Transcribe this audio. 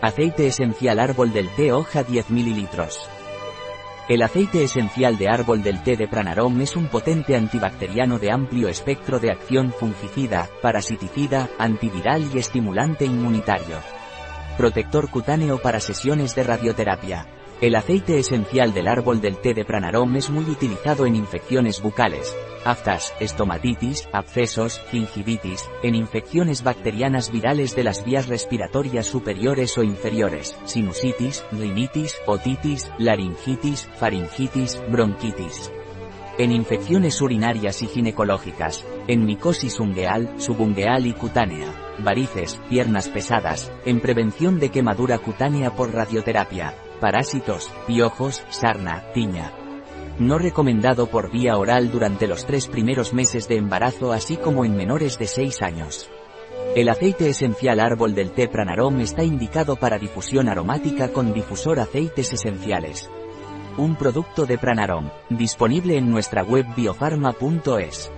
Aceite esencial árbol del té hoja 10 ml. El aceite esencial de árbol del té de Pranarom es un potente antibacteriano de amplio espectro de acción fungicida, parasiticida, antiviral y estimulante inmunitario. Protector cutáneo para sesiones de radioterapia. El aceite esencial del árbol del té de Pranarom es muy utilizado en infecciones bucales, aftas, estomatitis, abscesos, gingivitis, en infecciones bacterianas virales de las vías respiratorias superiores o inferiores, sinusitis, rinitis, otitis, laringitis, faringitis, bronquitis. En infecciones urinarias y ginecológicas, en micosis ungueal, subungueal y cutánea, varices, piernas pesadas, en prevención de quemadura cutánea por radioterapia, parásitos, piojos, sarna, tiña. No recomendado por vía oral durante los tres primeros meses de embarazo así como en menores de 6 años. El aceite esencial árbol del té Pranarom está indicado para difusión aromática con difusor aceites esenciales. Un producto de Pranarom, disponible en nuestra web biofarma.es.